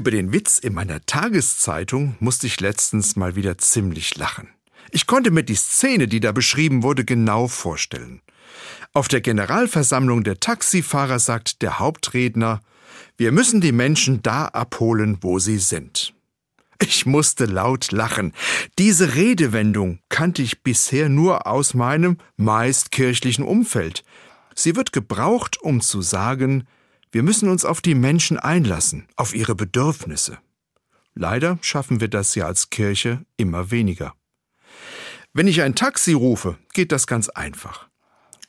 Über den Witz in meiner Tageszeitung musste ich letztens mal wieder ziemlich lachen. Ich konnte mir die Szene, die da beschrieben wurde, genau vorstellen. Auf der Generalversammlung der Taxifahrer sagt der Hauptredner, wir müssen die Menschen da abholen, wo sie sind. Ich musste laut lachen. Diese Redewendung kannte ich bisher nur aus meinem meist kirchlichen Umfeld. Sie wird gebraucht, um zu sagen, wir müssen uns auf die Menschen einlassen, auf ihre Bedürfnisse. Leider schaffen wir das ja als Kirche immer weniger. Wenn ich ein Taxi rufe, geht das ganz einfach.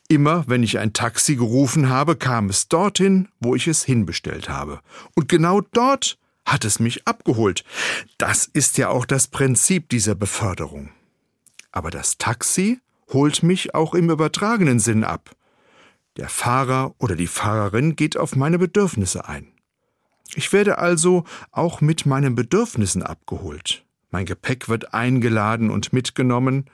Immer wenn ich ein Taxi gerufen habe, kam es dorthin, wo ich es hinbestellt habe. Und genau dort hat es mich abgeholt. Das ist ja auch das Prinzip dieser Beförderung. Aber das Taxi holt mich auch im übertragenen Sinn ab. Der Fahrer oder die Fahrerin geht auf meine Bedürfnisse ein. Ich werde also auch mit meinen Bedürfnissen abgeholt. Mein Gepäck wird eingeladen und mitgenommen.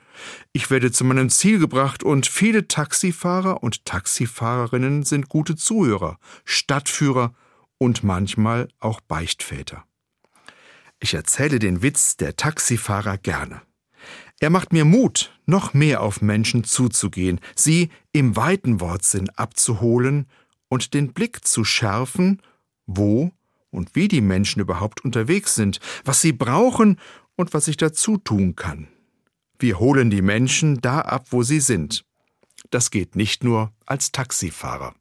Ich werde zu meinem Ziel gebracht und viele Taxifahrer und Taxifahrerinnen sind gute Zuhörer, Stadtführer und manchmal auch Beichtväter. Ich erzähle den Witz der Taxifahrer gerne. Er macht mir Mut, noch mehr auf Menschen zuzugehen, sie im weiten Wortsinn abzuholen und den Blick zu schärfen, wo und wie die Menschen überhaupt unterwegs sind, was sie brauchen und was ich dazu tun kann. Wir holen die Menschen da ab, wo sie sind. Das geht nicht nur als Taxifahrer.